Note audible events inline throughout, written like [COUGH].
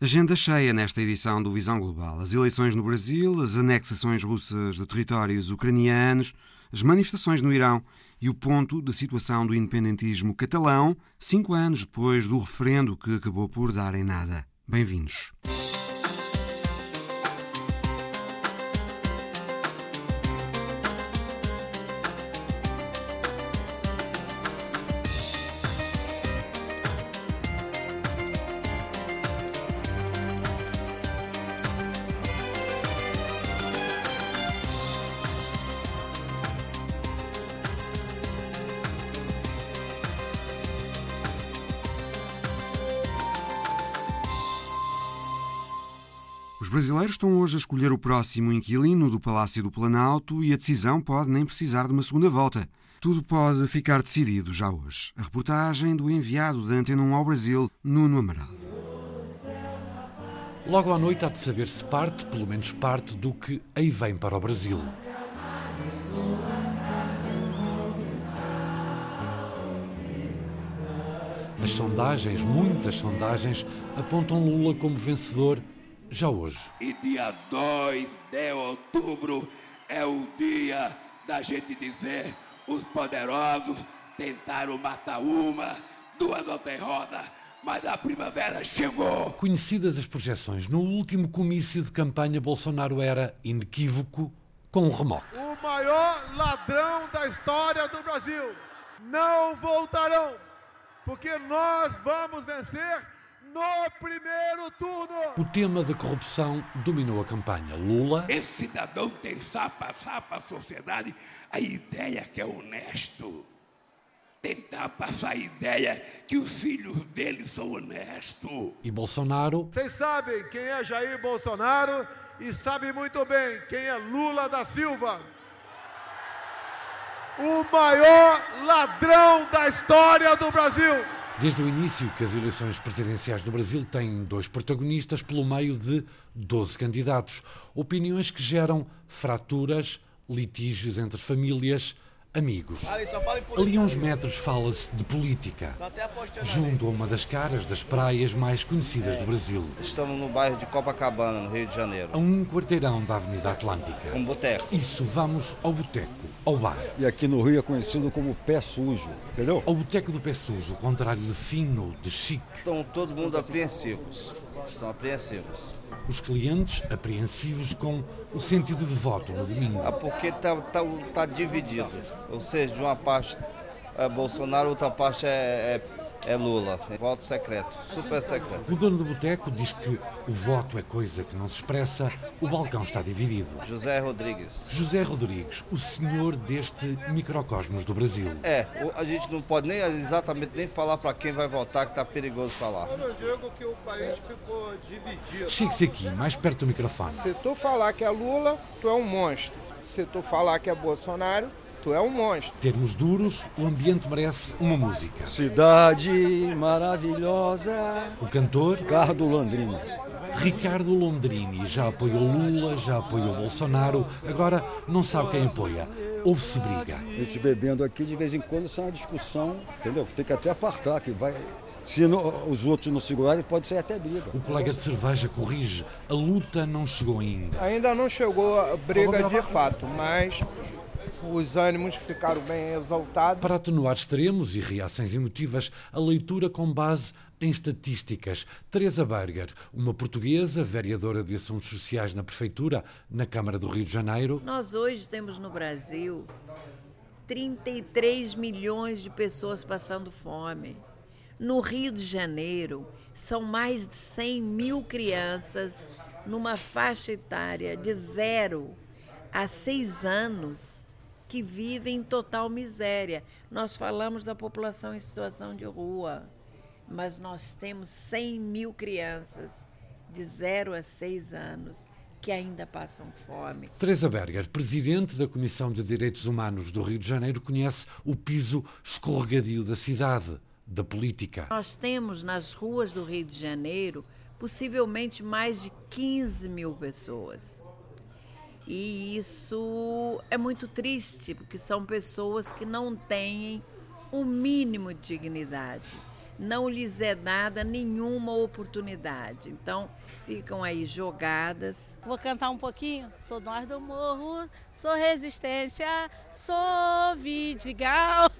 Agenda cheia nesta edição do Visão Global. As eleições no Brasil, as anexações russas de territórios ucranianos, as manifestações no Irão e o ponto da situação do independentismo catalão, cinco anos depois do referendo que acabou por dar em nada. Bem-vindos. Hoje a escolher o próximo inquilino do Palácio do Planalto e a decisão pode nem precisar de uma segunda volta. Tudo pode ficar decidido já hoje. A reportagem do enviado da Antena 1 ao Brasil, Nuno Amaral. Logo à noite há de saber se parte, pelo menos parte, do que aí vem para o Brasil. As sondagens, muitas sondagens, apontam Lula como vencedor já hoje. E dia 2 de outubro é o dia da gente dizer: os poderosos tentaram matar uma, duas ou roda, mas a primavera chegou. Conhecidas as projeções, no último comício de campanha, Bolsonaro era inequívoco com um remoque. O maior ladrão da história do Brasil. Não voltarão, porque nós vamos vencer no primeiro turno. O tema da corrupção dominou a campanha. Lula. Esse cidadão tem passar para a sociedade a ideia que é honesto. Tentar passar a ideia que os filhos dele são honestos. E Bolsonaro. Vocês sabem quem é Jair Bolsonaro e sabem muito bem quem é Lula da Silva. O maior ladrão da história do Brasil. Desde o início que as eleições presidenciais no Brasil têm dois protagonistas pelo meio de 12 candidatos. Opiniões que geram fraturas, litígios entre famílias, amigos. Ali a uns metros fala-se de política, junto a uma das caras das praias mais conhecidas do Brasil. Estamos no bairro de Copacabana, no Rio de Janeiro. A um quarteirão da Avenida Atlântica. Um boteco. Isso, vamos ao boteco, ao bar. E aqui no Rio é conhecido como pé sujo, entendeu? Ao boteco do pé sujo, contrário de fino, de chique. Estão todo mundo apreensivos. Estão apreensivos. Os clientes apreensivos com o sentido de voto no domingo. Ah, porque está tá, tá dividido. Ou seja, uma parte é Bolsonaro, outra parte é, é é Lula. Voto secreto, super secreto. O dono do boteco diz que o voto é coisa que não se expressa, o balcão está dividido. José Rodrigues. José Rodrigues, o senhor deste microcosmos do Brasil. É, a gente não pode nem exatamente nem falar para quem vai votar, que está perigoso falar. Eu digo que o país ficou dividido. Chegue-se aqui, mais perto do microfone. Se tu falar que é Lula, tu é um monstro. Se tu falar que é Bolsonaro, Tu é um monstro. Termos duros, o ambiente merece uma música. Cidade maravilhosa. O cantor? Ricardo Landrini. Ricardo Londrini já apoiou Lula, já apoiou Bolsonaro, agora não sabe quem apoia. Houve-se briga. A gente bebendo aqui, de vez em quando, isso é uma discussão, entendeu? Tem que até apartar, que vai. Se não, os outros não segurarem, pode ser até briga. O colega de cerveja corrige. A luta não chegou ainda. Ainda não chegou a briga de fato, mas os ânimos ficaram bem exaltados. Para atenuar extremos e reações emotivas, a leitura com base em estatísticas. Teresa Berger, uma portuguesa, vereadora de Assuntos Sociais na Prefeitura, na Câmara do Rio de Janeiro. Nós hoje temos no Brasil 33 milhões de pessoas passando fome. No Rio de Janeiro, são mais de 100 mil crianças numa faixa etária de zero a seis anos que vivem em total miséria. Nós falamos da população em situação de rua, mas nós temos 100 mil crianças de 0 a 6 anos que ainda passam fome. Teresa Berger, presidente da Comissão de Direitos Humanos do Rio de Janeiro, conhece o piso escorregadio da cidade, da política. Nós temos nas ruas do Rio de Janeiro possivelmente mais de 15 mil pessoas. E isso é muito triste, porque são pessoas que não têm o mínimo de dignidade. não lhes é dada nenhuma oportunidade. Então, ficam aí jogadas. Vou cantar um pouquinho? Sou nós do morro, sou resistência, sou Vidigal. [LAUGHS]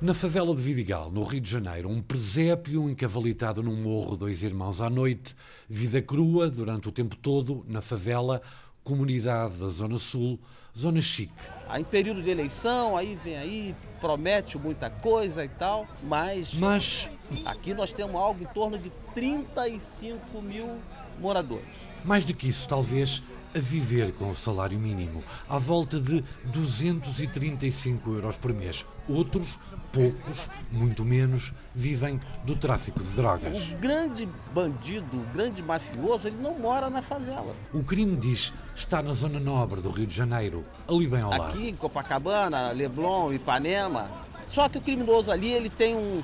Na favela de Vidigal, no Rio de Janeiro, um presépio encavalitado num morro, dois irmãos à noite, vida crua durante o tempo todo na favela, comunidade da Zona Sul, Zona Chique. Em período de eleição, aí vem aí, promete muita coisa e tal, mas, mas aqui nós temos algo em torno de 35 mil moradores. Mais do que isso, talvez, a viver com o salário mínimo, à volta de 235 euros por mês. Outros, poucos, muito menos, vivem do tráfico de drogas. O grande bandido, o grande mafioso, ele não mora na favela. O crime diz está na zona nobre do Rio de Janeiro, ali bem ao lado. Aqui em Copacabana, Leblon, Ipanema. Só que o criminoso ali, ele tem um,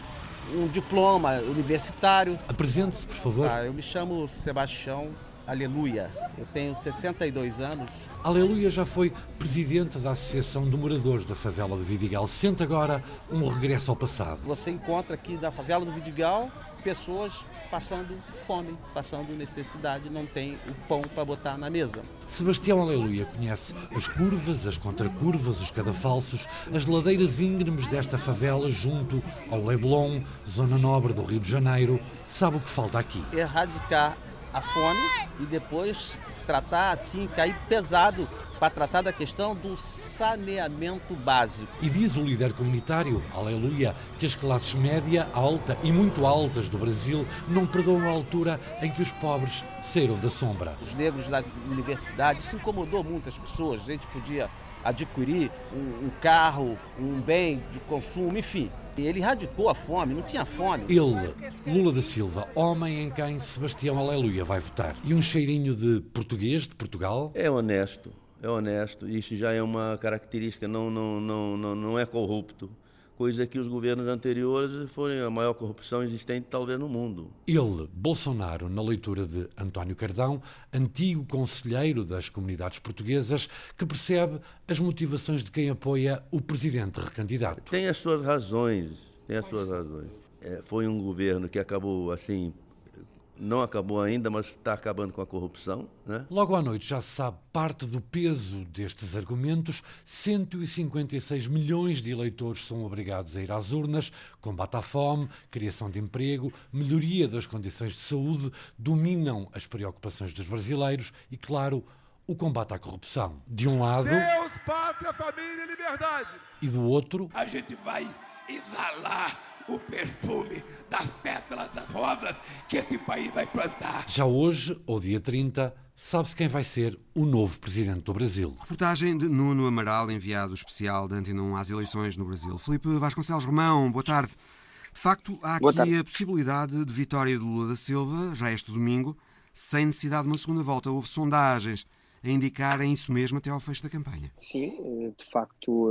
um diploma universitário. Apresente-se, por favor. Ah, eu me chamo Sebastião Aleluia. Eu tenho 62 anos. Aleluia já foi presidente da Associação de Moradores da Favela de Vidigal. Sente agora um regresso ao passado. Você encontra aqui da Favela do Vidigal pessoas passando fome, passando necessidade, não tem o pão para botar na mesa. Sebastião Aleluia conhece as curvas, as contracurvas, os cadafalsos, as ladeiras íngremes desta favela junto ao Leblon, zona nobre do Rio de Janeiro. Sabe o que falta aqui? Erradicar a fome e depois tratar assim, cair pesado para tratar da questão do saneamento básico. E diz o líder comunitário, aleluia, que as classes média, alta e muito altas do Brasil não perdoam a altura em que os pobres saíram da sombra. Os negros da universidade, isso incomodou muitas pessoas, a gente podia adquirir um, um carro, um bem de consumo, enfim. Ele erradicou a fome, não tinha fome. Ele, Lula da Silva, homem em quem Sebastião Aleluia vai votar. E um cheirinho de português, de Portugal? É honesto, é honesto. Isso já é uma característica, não, não, não, não, não é corrupto. Coisa que os governos anteriores foram a maior corrupção existente talvez no mundo. Ele, Bolsonaro, na leitura de António Cardão, antigo conselheiro das comunidades portuguesas, que percebe as motivações de quem apoia o presidente recandidato. Tem as suas razões, tem as suas razões. É, foi um governo que acabou assim não acabou ainda, mas está acabando com a corrupção. Né? Logo à noite já se sabe parte do peso destes argumentos. 156 milhões de eleitores são obrigados a ir às urnas. Combate à fome, criação de emprego, melhoria das condições de saúde dominam as preocupações dos brasileiros e, claro, o combate à corrupção. De um lado. Deus, pátria, família e liberdade. E do outro. A gente vai exalar o perfume das pétalas das rosas que esse país vai plantar. Já hoje, ou dia 30, sabe-se quem vai ser o novo presidente do Brasil. Reportagem de Nuno Amaral, enviado especial de Antinum às eleições no Brasil. Felipe Vasconcelos Romão, boa tarde. De facto, há aqui a possibilidade de vitória do Lula da Silva, já este domingo, sem necessidade de uma segunda volta. Houve sondagens a indicarem isso mesmo até ao fecho da campanha. Sim, de facto,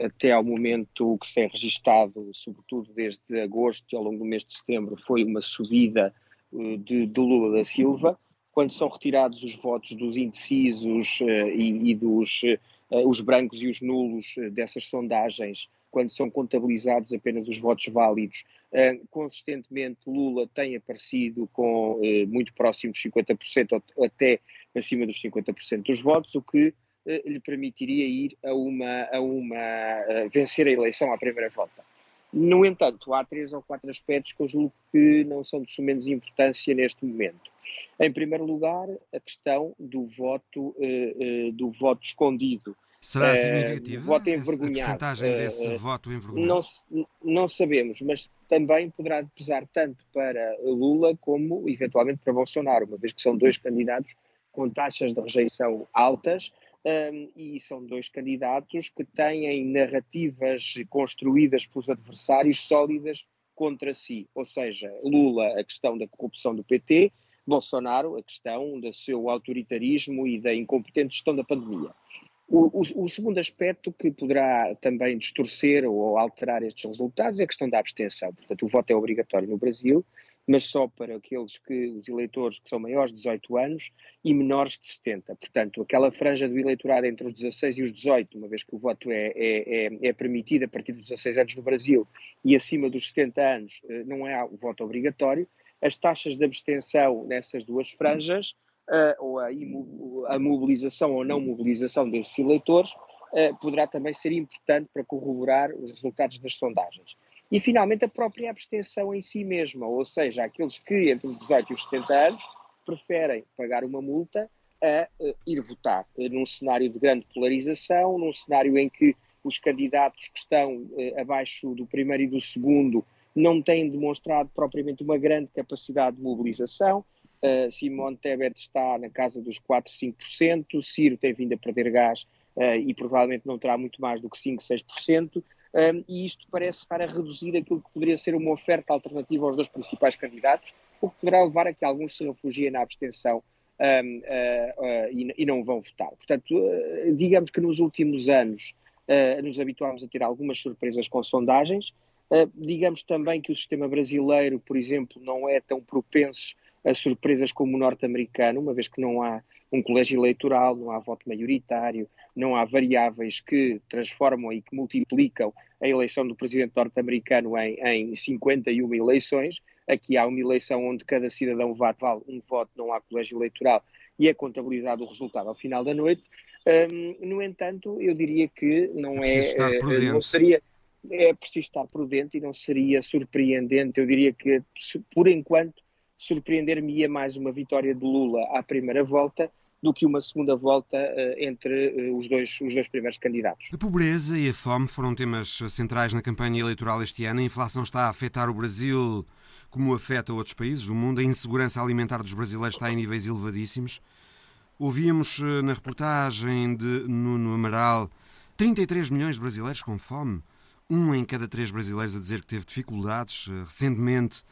até ao momento que se tem registado, sobretudo desde agosto e ao longo do mês de setembro, foi uma subida de, de Lula da Silva. Quando são retirados os votos dos indecisos e, e dos os brancos e os nulos dessas sondagens, quando são contabilizados apenas os votos válidos, consistentemente Lula tem aparecido com muito próximo dos 50% ou até acima dos 50% dos votos, o que eh, lhe permitiria ir a uma, a uma a vencer a eleição à primeira volta. No entanto, há três ou quatro aspectos que eu julgo que não são de sumenos importância neste momento. Em primeiro lugar, a questão do voto, eh, eh, do voto escondido. Será significativa voto a envergonhado. porcentagem desse voto envergonhado? Não, não sabemos, mas também poderá pesar tanto para Lula como, eventualmente, para Bolsonaro, uma vez que são dois candidatos com taxas de rejeição altas um, e são dois candidatos que têm narrativas construídas pelos adversários sólidas contra si, ou seja, Lula a questão da corrupção do PT, Bolsonaro a questão do seu autoritarismo e da incompetente gestão da pandemia. O, o, o, segundo aspecto que poderá também distorcer ou alterar estes resultados é a questão da abstenção. Portanto, o voto é obrigatório no Brasil mas só para aqueles que, os eleitores que são maiores de 18 anos e menores de 70. Portanto, aquela franja do eleitorado entre os 16 e os 18, uma vez que o voto é, é, é, é permitido a partir dos 16 anos no Brasil e acima dos 70 anos eh, não é o voto obrigatório, as taxas de abstenção nessas duas franjas, uh, ou a, a, mobilização ou não mobilização desses eleitores, uh, poderá também ser importante para corroborar os resultados das sondagens. E, finalmente, a própria abstenção em si mesma, ou seja, aqueles que entre os 18 e os 70 anos preferem pagar uma multa a uh, ir votar, num cenário de grande polarização, num cenário em que os candidatos que estão abaixo do primeiro e do segundo não têm demonstrado propriamente uma grande capacidade de mobilização. Uh, Simone Tebet está na casa dos 4, 5%, Ciro tem vindo a perder gás uh, e provavelmente não terá muito mais do que 5, 6%, um, e isto parece estar a reduzir aquilo que poderia ser uma oferta alternativa aos dois principais candidatos, o que poderá levar a que alguns se refugiem na abstenção um, uh, e, e, não vão votar. Portanto, digamos que nos últimos anos nos habituámos a ter algumas surpresas com sondagens, Uh, digamos também que o sistema brasileiro, por exemplo, não é tão propenso a surpresas como o norte-americano, uma vez que não há um colégio eleitoral, não há voto maioritário, não há variáveis que transformam e que multiplicam a eleição do presidente norte-americano em, em 51 eleições. Aqui há uma eleição onde cada cidadão vale um voto, não há colégio eleitoral e é contabilizado o resultado ao final da noite. Um, no entanto, eu diria que não é, é não seria é preciso estar prudente e não seria surpreendente. Eu diria que, por enquanto, surpreender-me-ia mais uma vitória de Lula à primeira volta do que uma segunda volta uh, entre uh, os, dois, os dois primeiros candidatos. A pobreza e a fome foram temas centrais na campanha eleitoral este ano. A inflação está a afetar o Brasil como afeta outros países do mundo. A insegurança alimentar dos brasileiros está em níveis elevadíssimos. Ouvíamos eh, na reportagem de Nuno Amaral 33 milhões de brasileiros com fome um em cada três brasileiros a dizer que teve dificuldades recentemente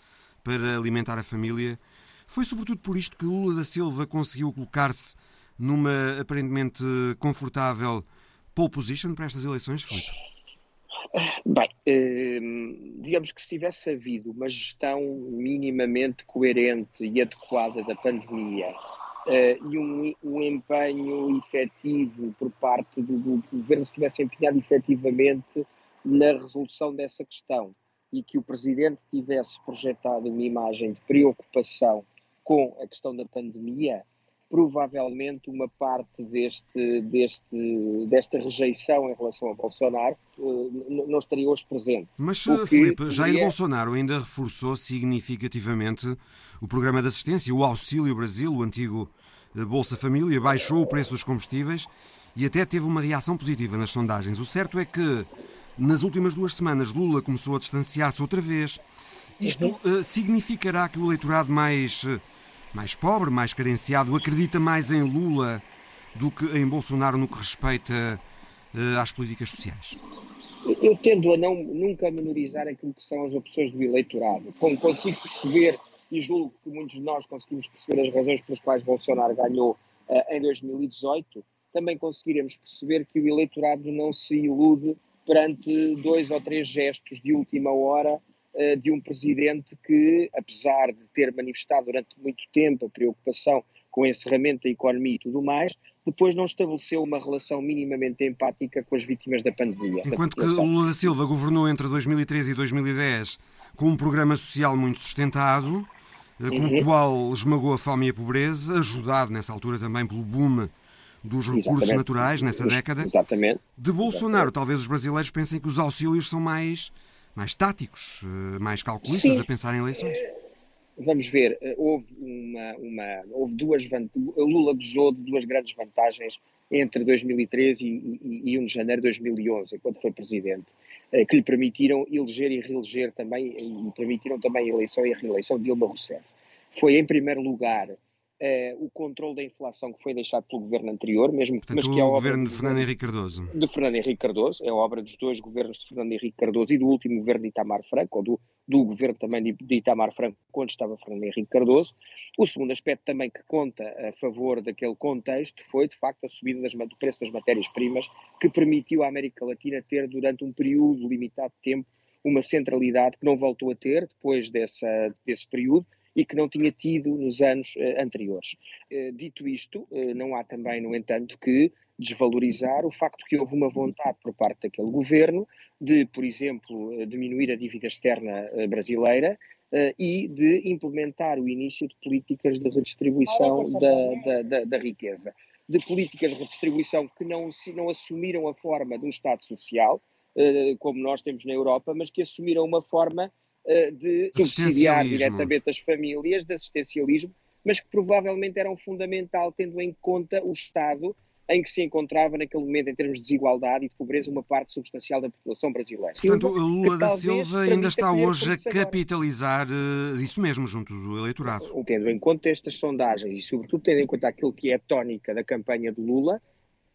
para alimentar a família. Foi sobretudo por isto que Lula da Silva conseguiu colocar-se numa aparentemente confortável pole position para estas eleições, Filipe? Bem, eh, digamos que se tivesse havido uma gestão minimamente coerente e adequada da pandemia eh, e um, um empenho efetivo por parte do, do governo, se tivesse empenhado efetivamente na resolução dessa questão e que o Presidente tivesse projetado uma imagem de preocupação com a questão da pandemia, provavelmente uma parte deste, deste, desta rejeição em relação a Bolsonaro uh, não estaria hoje presente. Mas, Filipe, Jair Bolsonaro ainda reforçou significativamente o programa de assistência, o Auxílio Brasil, o antigo eh, Bolsa Família, baixou o preço dos combustíveis e até teve uma reação positiva nas sondagens. O certo é que nas últimas duas semanas, Lula começou a distanciar-se outra vez. Isto uh, significará que o eleitorado mais, uh, mais pobre, mais carenciado, acredita mais em Lula do que em Bolsonaro no que respeita uh, às políticas sociais? Eu tendo a não, nunca menorizar aquilo que são as opções do eleitorado. Como consigo perceber, e julgo que muitos de nós conseguimos perceber as razões pelas quais Bolsonaro ganhou em 2018, também conseguiremos perceber que o eleitorado não se ilude perante dois ou três gestos de última hora uh, de um presidente que, apesar de ter manifestado durante muito tempo a preocupação com o encerramento da economia e tudo mais, depois não estabeleceu uma relação minimamente empática com as vítimas da pandemia. Enquanto que Lula da Silva governou entre 2013 e 2010 com um programa social muito sustentado, eh, com uhum. o qual esmagou a fome e a pobreza, ajudado nessa altura também pelo boom dos recursos Exatamente. naturais nessa década. Exatamente. De Bolsonaro, Exatamente. talvez os brasileiros pensem que os auxílios são mais, mais táticos, eh, mais calculistas Sim. a pensar em eleições. Eh, vamos ver, eh, houve, uma, uma, houve duas Lula gozou de duas grandes vantagens entre 2013 e, e, e 1 de janeiro de 2011, quando foi presidente, que lhe permitiram eleger e reeleger também, e permitiram também a eleição e a reeleição de Dilma Rousseff. Foi, em primeiro lugar, é, o controle da inflação que foi deixado pelo governo anterior, mesmo Portanto, mas que é o governo de Fernando Henrique Cardoso. De Fernando Henrique Cardoso, é obra dos dois governos de Fernando Henrique Cardoso e do último governo de Itamar Franco, ou do, do governo também de, de Itamar Franco, quando estava Fernando Henrique Cardoso. O segundo aspecto também que conta a favor daquele contexto foi, de facto, a subida das, do preço das matérias-primas, que permitiu à América Latina ter, durante um período limitado de tempo, uma centralidade que não voltou a ter depois dessa, desse período e que não tinha tido nos anos uh, anteriores. Uh, dito isto, uh, não há também, no entanto, que desvalorizar o facto que houve uma vontade por parte daquele governo de, por exemplo, diminuir a dívida externa brasileira e de implementar o início de políticas de redistribuição da, da, da, da riqueza. De políticas de redistribuição que não, não assumiram a forma de um Estado social, como nós temos na Europa, mas que assumiram uma forma eh, de subsidiar diretamente as famílias, de assistencialismo, mas que provavelmente eram fundamental, tendo em conta o estado em que se encontrava naquele momento, em termos de desigualdade e de pobreza, uma parte substancial da população brasileira. Portanto, Lula da Silva ainda está hoje a capitalizar agora. Eh, isso mesmo junto do eleitorado. Tendo em conta estas sondagens e, sobretudo, tendo em conta aquilo que é a tónica da campanha de Lula,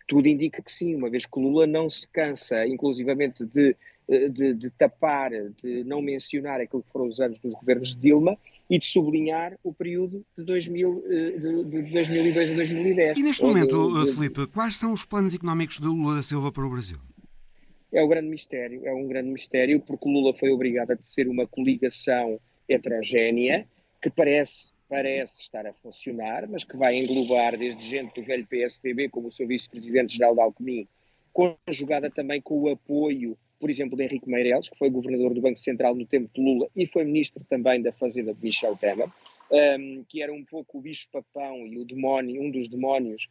tudo indica que sim, uma vez que Lula não se cansa, inclusivamente, de eh, de, de, tapar, de não mencionar aquilo que foram os anos dos governos de Dilma e de sublinhar o período de, 2000, eh, de, de 2002 a 2010. E neste momento, de, Felipe, quais são os planos económicos de Lula da Silva para o Brasil? É um grande mistério, é um grande mistério, porque Lula foi obrigado a ter uma coligação heterogénea que parece parece estar a funcionar, mas que vai englobar desde gente do velho PSDB, como o seu vice-presidente geral da Alckmin, conjugada também com o apoio por exemplo, de Henrique Meireles, que foi governador do Banco Central no tempo de Lula e foi ministro também da Fazenda de Michel Temer, um, que era um pouco o bicho-papão e o demónio, um dos demónios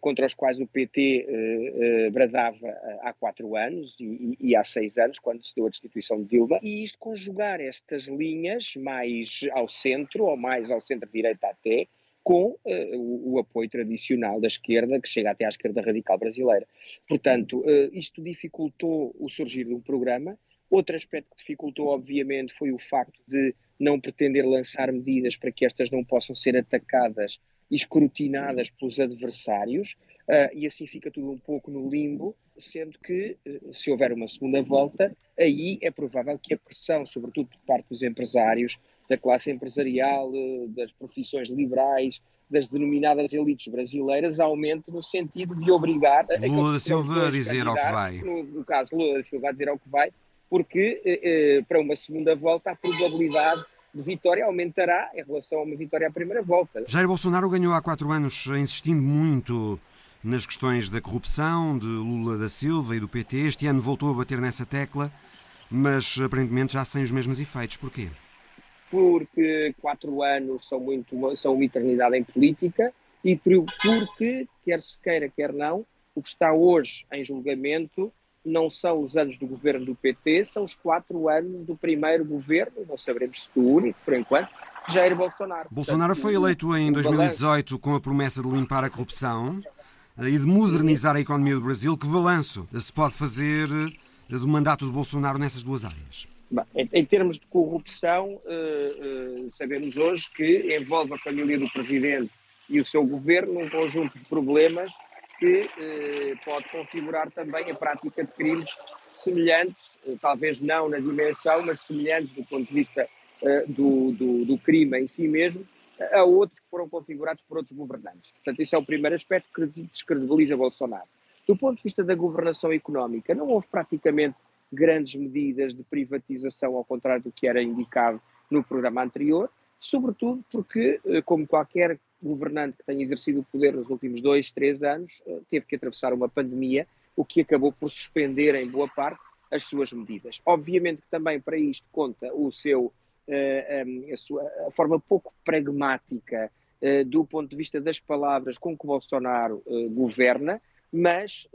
contra os quais o PT uh, uh, bradava há quatro anos e, e, há seis anos, quando se deu a destituição de Dilma, e isto conjugar estas linhas mais ao centro, ou mais ao centro-direita até, com uh, o, o, apoio tradicional da esquerda, que chega até à esquerda radical brasileira. Portanto, uh, isto dificultou o surgir de um programa. Outro aspecto que dificultou, obviamente, foi o facto de não pretender lançar medidas para que estas não possam ser atacadas escrutinadas pelos adversários, uh, e assim fica tudo um pouco no limbo, sendo que, se houver uma segunda volta, aí é provável que a pressão, sobretudo por parte dos empresários, da classe empresarial, eh, das profissões liberais, das denominadas elites brasileiras aumente no sentido de obrigar a Lula da Silva a dizer ao que vai. No, no, caso, Lula da Silva a dizer ao que vai, porque eh, eh, para uma segunda volta a probabilidade de vitória aumentará em relação a uma vitória à primeira volta. Jair Bolsonaro ganhou há quatro anos insistindo muito nas questões da corrupção de Lula da Silva e do PT. Este ano voltou a bater nessa tecla, mas aparentemente já sem os mesmos efeitos. Porquê? porque quatro anos são, muito, são uma eternidade em política e porque, quer se queira, quer não, o que está hoje em julgamento não são os anos do governo do PT, são os quatro anos do primeiro governo, não saberemos se do único, por enquanto, Jair Bolsonaro. Bolsonaro foi eleito em 2018 com a promessa de limpar a corrupção e de modernizar a economia do Brasil. Que balanço se pode fazer do mandato de Bolsonaro nessas duas áreas? Em, em, termos de corrupção, uh, sabemos hoje que envolve a família do Presidente e o seu governo num conjunto de problemas que uh, pode configurar também a prática de crimes semelhantes, talvez não na dimensão, mas semelhantes do ponto de vista do, do, do, crime em si mesmo, a outros que foram configurados por outros governantes. Portanto, isso é o primeiro aspecto que descredibiliza Bolsonaro. Do ponto de vista da governação económica, não houve praticamente grandes medidas de privatização, ao contrário do que era indicado no programa anterior, sobretudo porque, eh, como qualquer governante que tenha exercido o poder nos últimos dois, três anos, eh, teve que atravessar uma pandemia, o que acabou por suspender, em boa parte, as suas medidas. Obviamente que também para isto conta o seu, eh, a, sua, a forma pouco pragmática do ponto de vista das palavras com que Bolsonaro governa, mas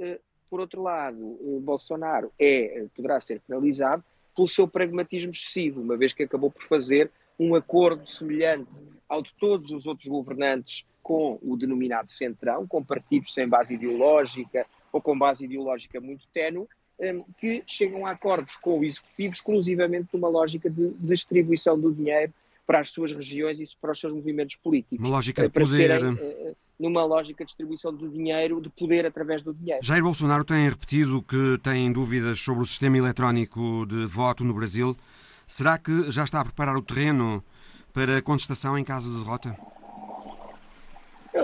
por outro lado, Bolsonaro é, poderá ser penalizado pelo seu pragmatismo excessivo, uma vez que acabou por fazer um acordo semelhante ao de todos os outros governantes com o denominado centrão, com partidos sem base ideológica ou com base ideológica muito ténue, hum, que chegam a acordos com o executivo exclusivamente numa lógica de distribuição do dinheiro para as suas regiões e para os seus movimentos políticos. Uma lógica de poder. Serem, eh, numa lógica de distribuição de dinheiro, de poder através do dinheiro. Jair Bolsonaro tem repetido que tem dúvidas sobre o sistema eletrónico de voto no Brasil. Será que já está a preparar o terreno para contestação em caso de derrota?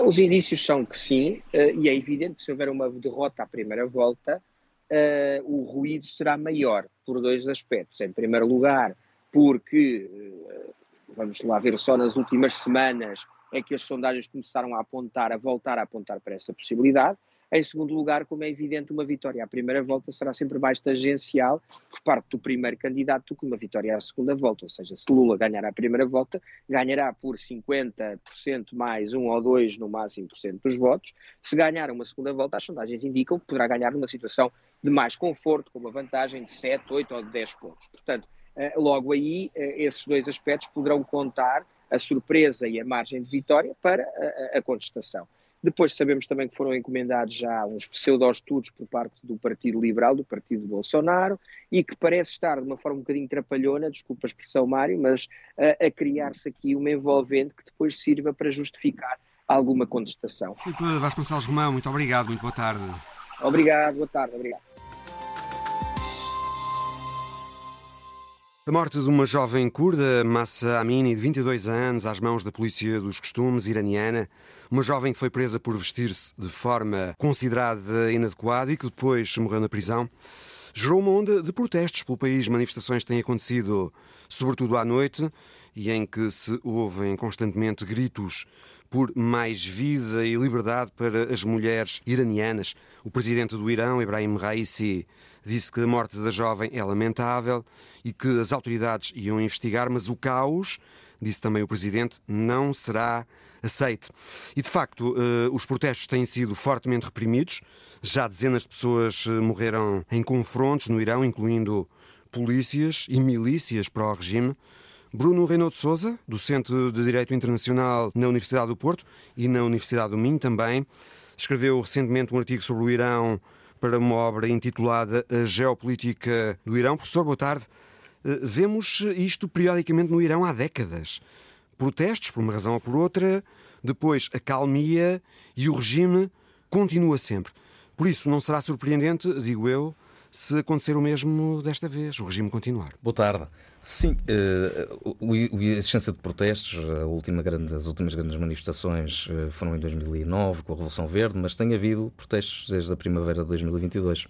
Os indícios são que sim, eh, e é evidente que se houver uma derrota à primeira volta, uh, o ruído será maior. por dois aspectos. Em primeiro lugar, porque, eh, vamos lá ver, só nas últimas semanas é que as sondagens começaram a apontar, a voltar a apontar para essa possibilidade. Em segundo lugar, como é evidente, uma vitória à primeira volta será sempre mais tangencial por parte do primeiro candidato que uma vitória à segunda volta. Ou seja, se Lula ganhar a primeira volta, ganhará por 50% mais um ou dois, no máximo, por cento dos votos. Se ganhar uma segunda volta, as sondagens indicam que poderá ganhar numa situação de mais conforto, com uma vantagem de 7, 8 ou 10 pontos. Portanto, eh, logo aí, eh, esses dois aspectos poderão contar a surpresa e a margem de vitória para a, a contestação. Depois sabemos também que foram encomendados já uns pseudo-estudos por parte do Partido Liberal, do Partido Bolsonaro, e que parece estar de uma forma um bocadinho trapalhona, desculpa a expressão Mário, mas a, a criar-se aqui uma envolvente que depois sirva para justificar alguma contestação. Filipe Vasconcelos Romão, muito obrigado, muito boa tarde. Obrigado, boa tarde, obrigado. A morte de uma jovem curda, Massa Amini, de 22 anos, às mãos da polícia dos costumes iraniana, uma jovem que foi presa por vestir-se de forma considerada inadequada e que depois morreu na prisão, gerou uma onda de protestos pelo país. Manifestações têm acontecido, sobretudo à noite, e em que se ouvem constantemente gritos por mais vida e liberdade para as mulheres iranianas. O presidente do Irão, Ibrahim Raisi, disse que a morte da jovem é lamentável e que as autoridades iam investigar, mas o caos, disse também o presidente, não será aceite. E de facto, eh, os protestos têm sido fortemente reprimidos. Já dezenas de pessoas eh, morreram em confrontos no Irão, incluindo polícias e milícias para o regime. Bruno Reynaud de Souza, docente de Direito Internacional na Universidade do Porto e na Universidade do Minho também, escreveu recentemente um artigo sobre o Irão para uma obra intitulada A Geopolítica do Irão. Professor, boa tarde. Eh, vemos isto periodicamente no Irão há décadas. Protestos, por uma razão ou por outra, depois a calmia e o regime continua sempre. Por isso, não será surpreendente, digo eu, se acontecer o mesmo desta vez, o regime continuar. Boa tarde. Sim, uh, a existência de protestos, a última grande, as últimas grandes manifestações uh, foram em 2009 com a Revolução Verde, mas tem havido protestos desde a primavera de 2022. Uh,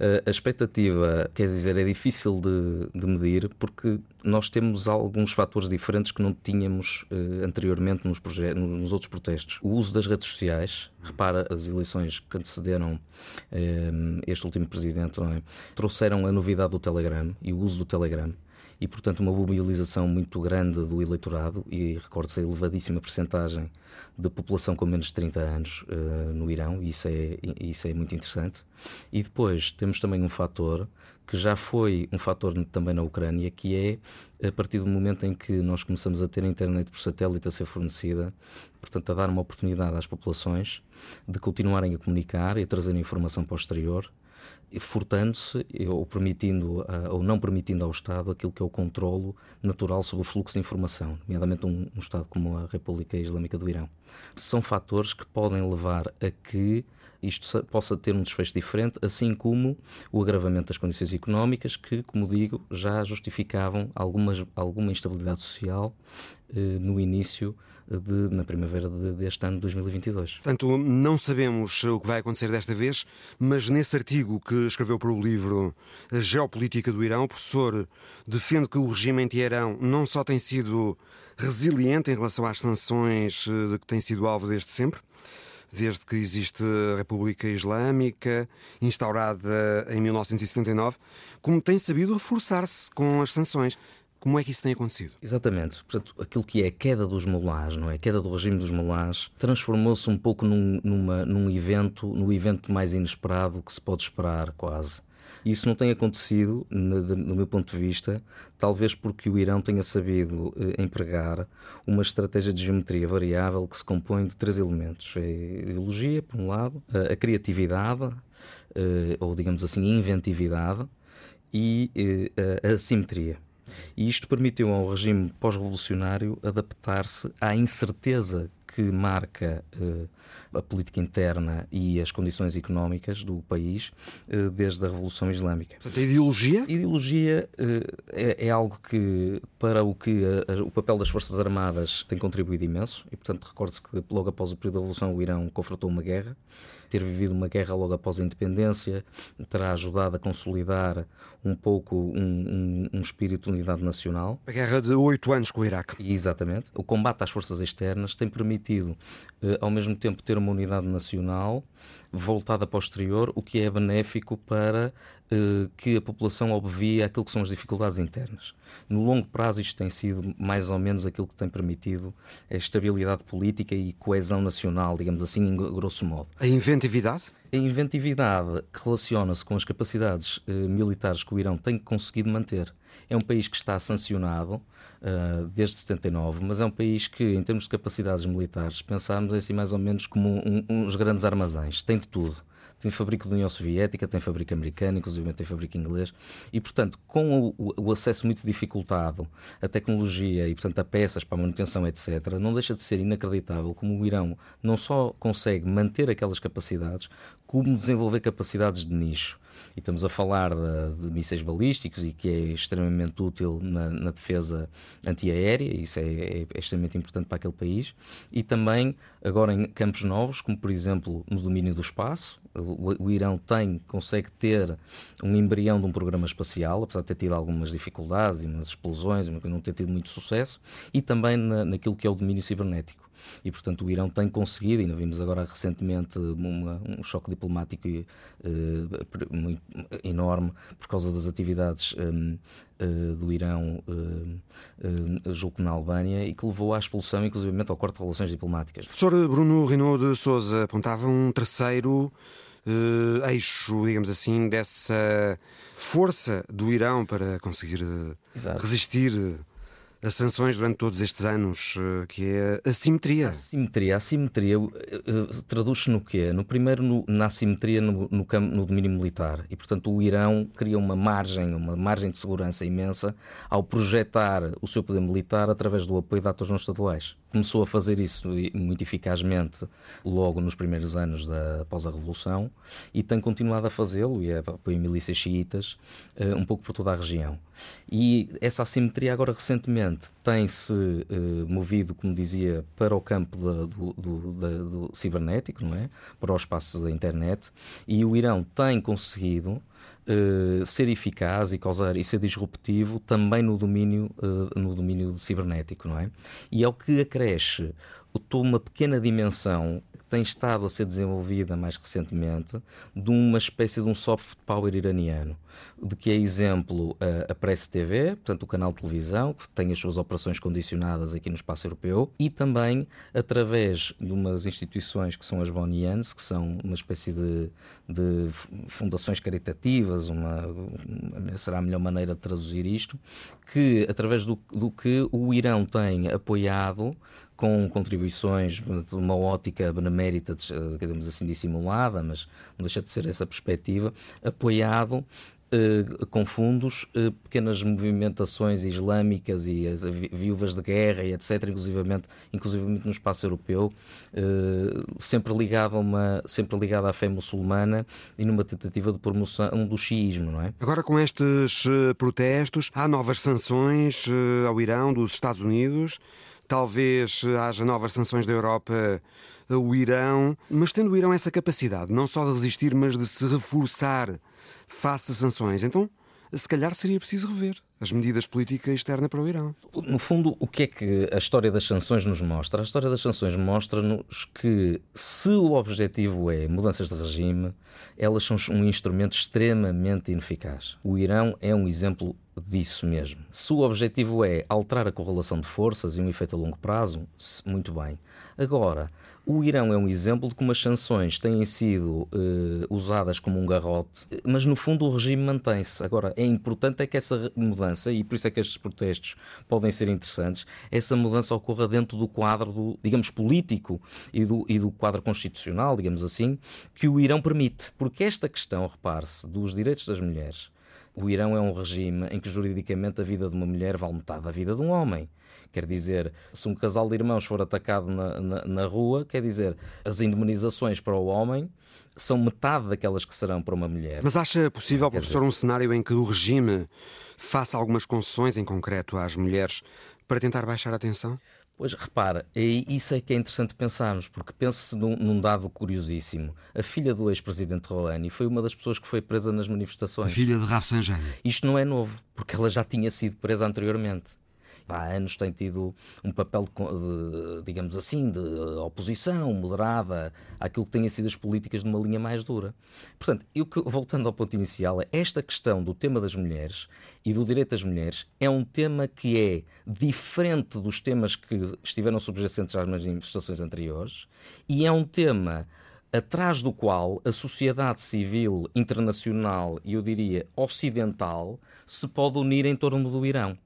eh, a expectativa, quer dizer, é difícil de, de, medir porque nós temos alguns fatores diferentes que não tínhamos anteriormente nos, nos, outros protestos. O uso das redes sociais, repara as eleições que antecederam este último presidente, é? trouxeram a novidade do Telegram e o uso do Telegram e, portanto, uma mobilização muito grande do eleitorado e recorde-se a elevadíssima percentagem de população com menos de 30 anos uh, no Irão, e isso é, isso é muito interessante. E depois temos também um fator que já foi um fator também na Ucrânia, que é a partir do momento em que nós começamos a ter a internet por satélite a ser fornecida, portanto, a dar uma oportunidade às populações de continuarem a comunicar e a trazer informação para o exterior furtando-se ou permitindo ah, ou não permitindo ao Estado aquilo que é o controlo natural sobre o fluxo de informação, nomeadamente um, um Estado como a República Islâmica do Irão. São fatores que podem levar a que isto possa ter um desfecho diferente, assim como o agravamento das condições económicas, que, como digo, já justificavam algumas, alguma instabilidade social eh, no início de, na primavera de, deste ano de 2022. Portanto, não sabemos o que vai acontecer desta vez, mas nesse artigo que escreveu para o livro A Geopolítica do Irão, o professor defende que o regime em Teherão não só tem sido resiliente em relação às sanções eh, de que tem sido alvo desde sempre, desde que existe a República Islâmica, instaurada em 1979, como tem sabido reforçar-se com as sanções. Como é que isso tem acontecido? Exatamente. Portanto, aquilo que é a queda dos mulás, não é? A queda do regime dos mulás, transformou-se um pouco num, numa, num evento, no evento mais inesperado que se pode esperar, quase. Isso não tem acontecido, no meu ponto de vista, talvez porque o Irão tenha sabido eh, empregar uma estratégia de geometria variável que se compõe de três elementos: a ideologia, por um lado, a criatividade, eh, ou digamos assim, a inventividade, e eh, a assimetria. E isto permitiu ao regime pós-revolucionário adaptar-se à incerteza que marca a política interna e as condições económicas do país desde a Revolução Islâmica. Portanto, a ideologia? A ideologia é, é, algo que, para o que a, a, o papel das Forças Armadas tem contribuído imenso, e portanto recorde-se que logo após o período da Revolução o Irão confrontou uma guerra ter vivido uma guerra logo após a independência terá ajudado a consolidar um pouco um, um, um espírito de unidade nacional. A guerra de oito anos com o Iraque. Exatamente. O combate às forças externas tem permitido, eh, ao mesmo tempo, ter uma unidade nacional voltada para o exterior, o que é benéfico para eh, que a população obvie aquilo que são as dificuldades internas. No longo prazo, isto tem sido mais ou menos aquilo que tem permitido a estabilidade política e coesão nacional, digamos assim, em grosso modo. A inventividade? A inventividade relaciona-se com as capacidades eh, militares que o Irão tem conseguido manter. É um país que está sancionado uh, desde 79, mas é um país que, em termos de capacidades militares, pensamos assim mais ou menos como um, uns grandes armazéns. Tem de tudo tem fábrica da União Soviética, tem fábrica americana, inclusive tem fábrica inglês, e portanto, com o, o, acesso muito dificultado à tecnologia e portanto a peças para a manutenção, etc., não deixa de ser inacreditável como o Irão não só consegue manter aquelas capacidades, como desenvolver capacidades de nicho. E estamos a falar de, de mísseis balísticos e que é extremamente útil na, na defesa antiaérea, isso é, é, é, extremamente importante para aquele país. E também agora em campos novos, como por exemplo no domínio do espaço, o, o Irão tem, consegue ter um embrião de um programa espacial, apesar de ter tido algumas dificuldades e umas explosões, não ter tido muito sucesso, e também na, naquilo que é o domínio cibernético e, portanto, o Irão tem conseguido, e nós vimos agora recentemente uma, um choque diplomático uh, enorme por causa das atividades um, uh, do Irão uh, julgo na Albânia e que levou à expulsão, inclusive, ao corte de relações diplomáticas. Professor Bruno Renaud de Souza apontava um terceiro Uh, eixo, digamos assim, dessa força do Irão para conseguir uh, resistir as sanções durante todos estes anos, eh, que é a simetria. A simetria, a simetria uh, traduz-se no quê? No primeiro, no, na assimetria no, no, no, domínio militar. E, portanto, o Irão cria uma margem, uma margem de segurança imensa ao projetar o seu poder militar através do apoio de atores não estaduais começou a fazer isso muito eficazmente logo nos primeiros anos da, após a Revolução e tem continuado a fazê-lo e é apoio milícias xiitas uh, um pouco por toda a região. E essa assimetria agora recentemente tem-se uh, movido, como dizia, para o campo da, do, do, da, do cibernético, não é? para o espaço da internet, e o Irão tem conseguido uh, ser eficaz e causar e ser disruptivo também no domínio, uh, no domínio cibernético, não é? E é o que acresce uma pequena dimensão tem estado a ser desenvolvida mais recentemente de uma espécie de um soft power iraniano, de que é exemplo a, a Press TV, portanto o canal de televisão, que tem as suas operações condicionadas aqui no espaço europeu, e também através de umas instituições que são as Bonians, que são uma espécie de, de fundações caritativas, uma, será a melhor maneira de traduzir isto, que através do, do que o Irão tem apoiado com contribuições de uma ótica benemérita, digamos assim, dissimulada, mas não deixa de ser essa perspectiva, apoiado Uh, com fundos, uh, pequenas movimentações islâmicas e as viúvas de guerra e etc, inclusivamente, inclusivamente no espaço europeu, uh, sempre ligado a uma, sempre ligado à fé muçulmana e numa tentativa de promoção do xiismo, não é? Agora com estes protestos, há novas sanções ao Irão dos Estados Unidos. Talvez haja novas sanções da Europa ao Irão, mas tendo o Irão essa capacidade, não só de resistir, mas de se reforçar face a sanções, então se calhar seria preciso rever as medidas políticas externas para o Irão. No fundo, o que é que a história das sanções nos mostra? A história das sanções mostra-nos que, se o objetivo é mudanças de regime, elas são um instrumento extremamente ineficaz. O Irão é um exemplo disso mesmo. Se o objetivo é alterar a correlação de forças e um efeito a longo prazo, muito bem. Agora, o Irão é um exemplo de como as sanções têm sido uh, usadas como um garrote, mas no fundo o regime mantém-se. Agora, é importante é que essa mudança, e por isso é que estes protestos podem ser interessantes, essa mudança ocorra dentro do quadro, do, digamos, político e do, e do quadro constitucional, digamos assim, que o Irão permite. Porque esta questão, repare-se, dos direitos das mulheres, o Irão é um regime em que juridicamente a vida de uma mulher vale metade da vida de um homem Quer dizer, se um casal de irmãos for atacado na, na, na rua, quer dizer, as indemnizações para o homem são metade daquelas que serão para uma mulher. Mas acha possível, professor, um cenário em que o regime faça algumas concessões, em concreto às mulheres, para tentar baixar a tensão? Pois repara, isso é que é interessante pensarmos, porque pense num, num, dado curiosíssimo. A filha do ex-presidente Rouhani foi uma das pessoas que foi presa nas manifestações. A filha de Rafsanjani. Isto não é novo, porque ela já tinha sido presa anteriormente há anos tem tido um papel, de, digamos assim, de oposição moderada àquilo que tenham sido as políticas de uma linha mais dura. Portanto, eu, voltando ao ponto inicial, esta questão do tema das mulheres e do direito das mulheres é um tema que é diferente dos temas que estiveram subjacentes às manifestações anteriores e é um tema atrás do qual a sociedade civil internacional e eu diria ocidental se pode unir em torno do Irão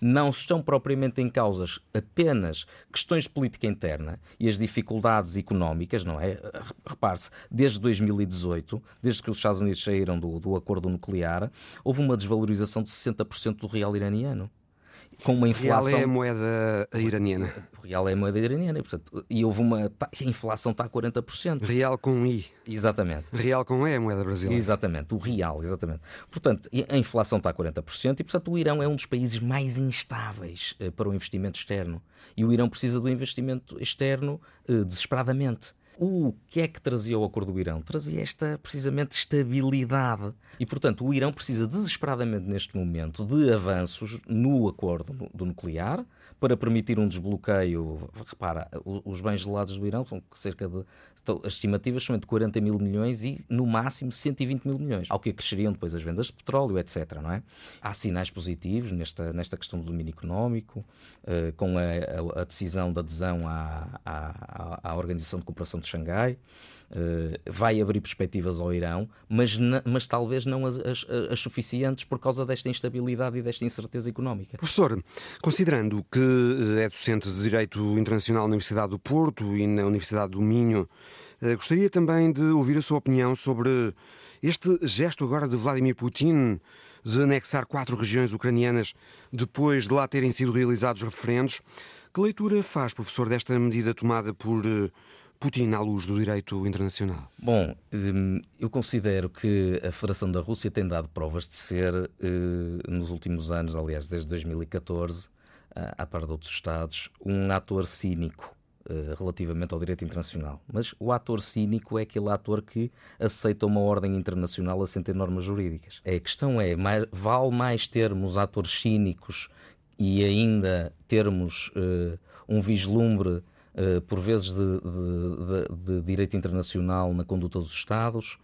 não estão propriamente em causas apenas questões de política interna e as dificuldades económicas, não é? Repare-se, desde 2018, desde que os Estados Unidos saíram do, do acordo nuclear, houve uma desvalorização de 60% do real iraniano com uma inflação. Real é a moeda iraniana. O real é a moeda iraniana, e, portanto, e houve uma. A inflação está a 40%. Real com I. Exatamente. Real com E é a moeda brasileira. Exatamente, o real, exatamente. Portanto, a inflação está a 40% e, portanto, o Irão é um dos países mais instáveis eh, para o investimento externo. E o Irão precisa do investimento externo eh, desesperadamente. O que é que trazia o acordo do Irão? Trazia esta, precisamente, estabilidade. E, portanto, o Irão precisa desesperadamente, neste momento, de avanços no acordo do nuclear para permitir um desbloqueio. Repara, os bens gelados do Irão são cerca de. As estimativas são entre 40 mil milhões e, no máximo, 120 mil milhões. Ao que acresceriam depois as vendas de petróleo, etc. Não é? Há sinais positivos nesta, nesta questão do domínio económico, uh, com a, a, a, decisão de adesão à, à, à Organização de Cooperação de Xangai. Uh, vai abrir perspectivas ao Irão, mas, mas talvez não as, as, as, suficientes por causa desta instabilidade e desta incerteza económica. Professor, considerando que eh, é docente de Direito Internacional na Universidade do Porto e na Universidade do Minho, uh, gostaria também de ouvir a sua opinião sobre este gesto agora de Vladimir Putin de anexar quatro regiões ucranianas depois de lá terem sido realizados referendos. Que leitura faz, professor, desta medida tomada por uh, Putin à luz do direito internacional? Bom, hum, eu considero que a Federação da Rússia tem dado provas de ser, eh, nos últimos anos, aliás, desde 2014, à par de outros Estados, um ator cínico eh, relativamente ao direito internacional. Mas o ator cínico é aquele ator que aceita uma ordem internacional a ter normas jurídicas. A questão é, mais, vale mais termos atores cínicos e ainda termos uh, um vislumbre eh, por vezes, de, de, de, de, direito internacional na conduta dos Estados.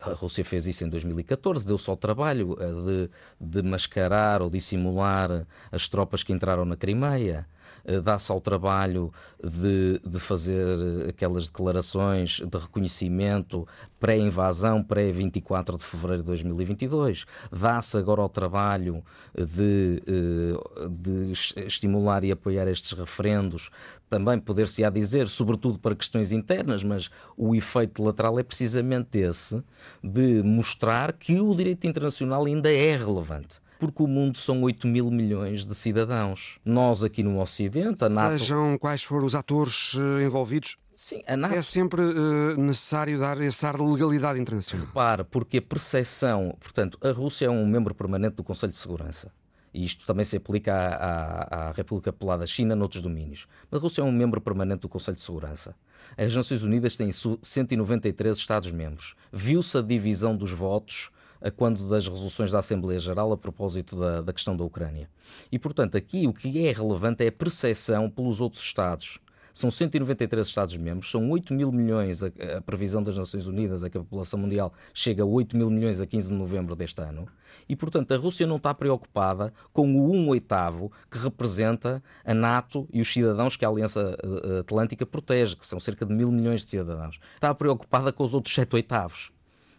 A Rússia fez isso em 2014, deu-se ao trabalho eh, de, de mascarar ou dissimular as tropas que entraram na Crimeia. Eh, dá-se ao trabalho de, de fazer aquelas declarações de reconhecimento pré-invasão, pré-24 de fevereiro de 2022. Dá-se agora ao trabalho de, eh, de estimular e apoiar estes referendos, também poder-se-á dizer, sobretudo para questões internas, mas o efeito lateral é precisamente esse, de mostrar que o direito internacional ainda é relevante porque o mundo são 8 mil milhões de cidadãos. Nós aqui no Ocidente, a NATO... Sejam quais forem os atores eh, envolvidos, Sim, NATO... É sempre uh, necessário dar esse ar de legalidade internacional. Repara, porque a percepção... Portanto, a Rússia é um membro permanente do Conselho de Segurança. E isto também se aplica à, à, à República Popular da China noutros domínios. Mas a Rússia é um membro permanente do Conselho de Segurança. As Nações Unidas têm 193 Estados-membros. Viu-se a divisão dos votos a quando das resoluções da Assembleia Geral a propósito da, da questão da Ucrânia. E, portanto, aqui o que é relevante é a percepção pelos outros Estados. São 193 Estados-membros, são 8 mil milhões a, a, previsão das Nações Unidas, é que a população mundial chega a 8 mil milhões a 15 de novembro deste ano. E, portanto, a Rússia não está preocupada com o 1 oitavo que representa a NATO e os cidadãos que a Aliança eh, Atlântica protege, que são cerca de mil milhões de cidadãos. Está preocupada com os outros 7 oitavos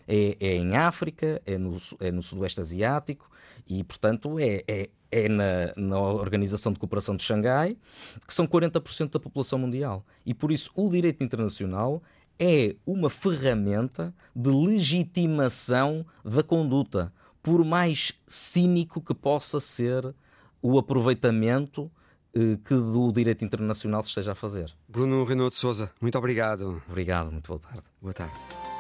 é, é em África, é no, é no Sudoeste Asiático e, portanto, é, é, é na, na, Organização de Cooperação de Xangai, que são 40% da população mundial. E por isso o direito internacional é uma ferramenta de legitimação da conduta, por mais cínico que possa ser o aproveitamento que do direito internacional se esteja a fazer. Bruno Renault de Souza, muito obrigado. Obrigado, muito boa tarde. Boa tarde.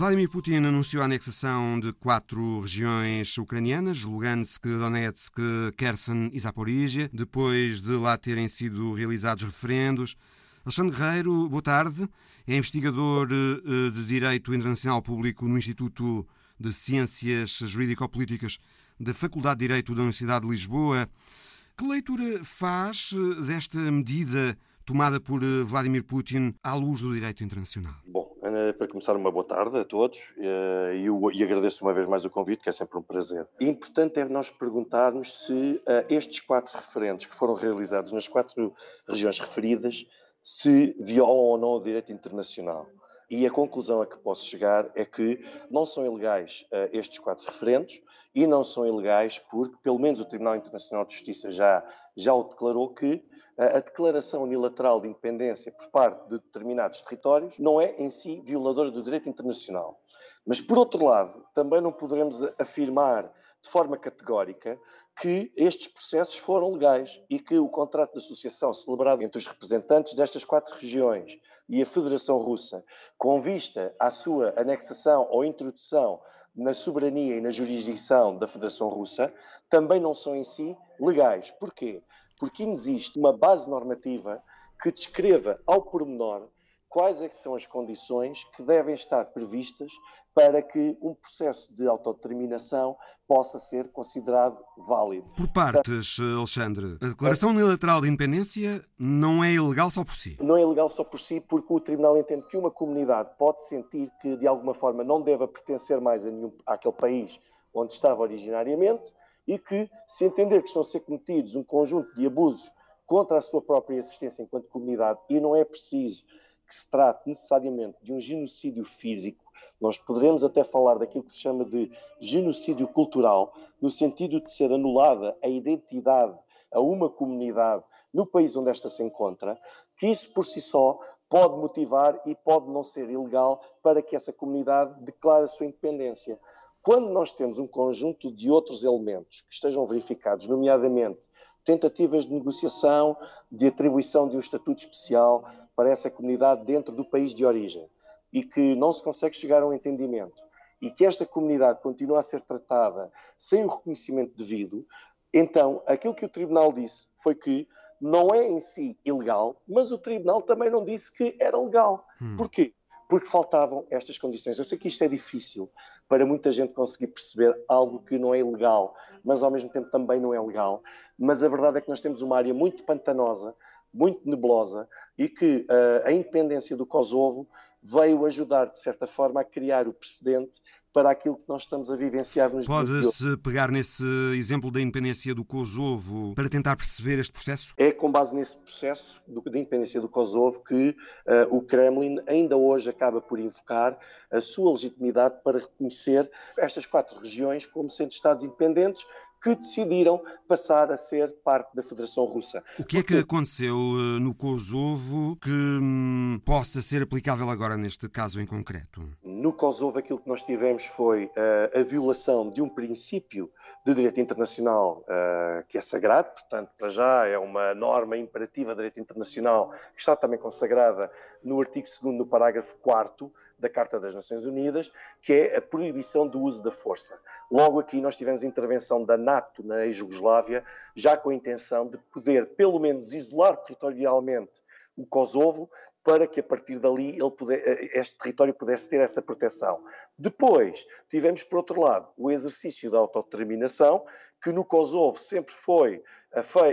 Vladimir Putin anunciou a anexação de quatro regiões ucranianas, Lugansk, Donetsk, Kherson e Zaporizhia, depois de lá terem sido realizados referendos. Alexandre Guerreiro, boa tarde. É investigador eh, de Direito Internacional Público no Instituto de Ciências Jurídico-Políticas da Faculdade de Direito da Universidade de Lisboa. Que leitura faz eh, desta medida tomada por eh, Vladimir Putin à luz do direito internacional? Bom, para começar, uma boa tarde a todos e, e agradeço uma vez mais o convite, que é sempre um prazer. Importante é nós perguntarmos se uh, estes quatro referentes que foram realizados nas quatro regiões referidas se violam ou não o direito internacional. E a conclusão a que posso chegar é que não são ilegais uh, estes quatro referendos e não são ilegais porque, pelo menos, o Tribunal Internacional de Justiça já, já o declarou que a declaração unilateral de independência por parte de determinados territórios não é em si violadora do direito internacional. Mas, por outro lado, também não poderemos afirmar de forma categórica que estes processos foram legais e que o contrato de associação celebrado entre os representantes destas quatro regiões e a Federação Russa, com vista à sua anexação ou introdução na soberania e na jurisdição da Federação Russa, também não são em si legais. Porquê? Porque existe uma base normativa que descreva ao pormenor quais é são as condições que devem estar previstas para que um processo de autodeterminação possa ser considerado válido. Por partes, Alexandre, a declaração unilateral de independência não é ilegal só por si? Não é ilegal só por si porque o Tribunal entende que uma comunidade pode sentir que de alguma forma não deva pertencer mais a nenhum, àquele país onde estava originariamente e que se entender que estão a ser cometidos um conjunto de abusos contra a sua própria existência enquanto comunidade e não é preciso que se trate necessariamente de um genocídio físico, nós poderemos até falar daquilo que se chama de genocídio cultural, no sentido de ser anulada a identidade a uma comunidade no país onde esta se encontra, que isso por si só pode motivar e pode não ser ilegal para que essa comunidade declare a sua independência. Quando nós temos um conjunto de outros elementos que estejam verificados, nomeadamente tentativas de negociação, de atribuição de um estatuto especial, para essa comunidade dentro do país de origem e que não se consegue chegar a um entendimento e que esta comunidade continua a ser tratada sem o reconhecimento devido, então aquilo que o Tribunal disse foi que não é em si ilegal, mas o Tribunal também não disse que era legal. Hum. Porquê? Porque faltavam estas condições. Eu sei que isto é difícil para muita gente conseguir perceber algo que não é ilegal, mas ao mesmo tempo também não é legal. Mas a verdade é que nós temos uma área muito pantanosa, muito nebulosa e que uh, a independência do Kosovo veio ajudar, de certa forma, a criar o precedente para aquilo que nós estamos a vivenciar nos dias Pode-se pegar nesse exemplo da independência do Kosovo para tentar perceber este processo? É com base nesse processo da independência do Kosovo que uh, o Kremlin ainda hoje acaba por invocar a sua legitimidade para reconhecer estas quatro regiões como sendo Estados independentes, que decidiram passar a ser parte da Federação Russa. O que é que aconteceu eh, no Kosovo que hum, possa ser aplicável agora neste caso em concreto? No Kosovo, aquilo que nós tivemos foi uh, a violação de um princípio de direito internacional uh, que é sagrado, portanto, para já é uma norma imperativa de direito internacional que está também consagrada no artigo 2, no parágrafo 4 da Carta das Nações Unidas, que é a proibição do uso da força. Logo aqui nós tivemos intervenção da NATO na ex-Jugoslávia, já com a intenção de poder, pelo menos, isolar territorialmente o Kosovo, para que a partir dali eh, este território pudesse ter essa proteção. Depois, tivemos, por outro lado, o exercício da autodeterminação, que no Kosovo sempre foi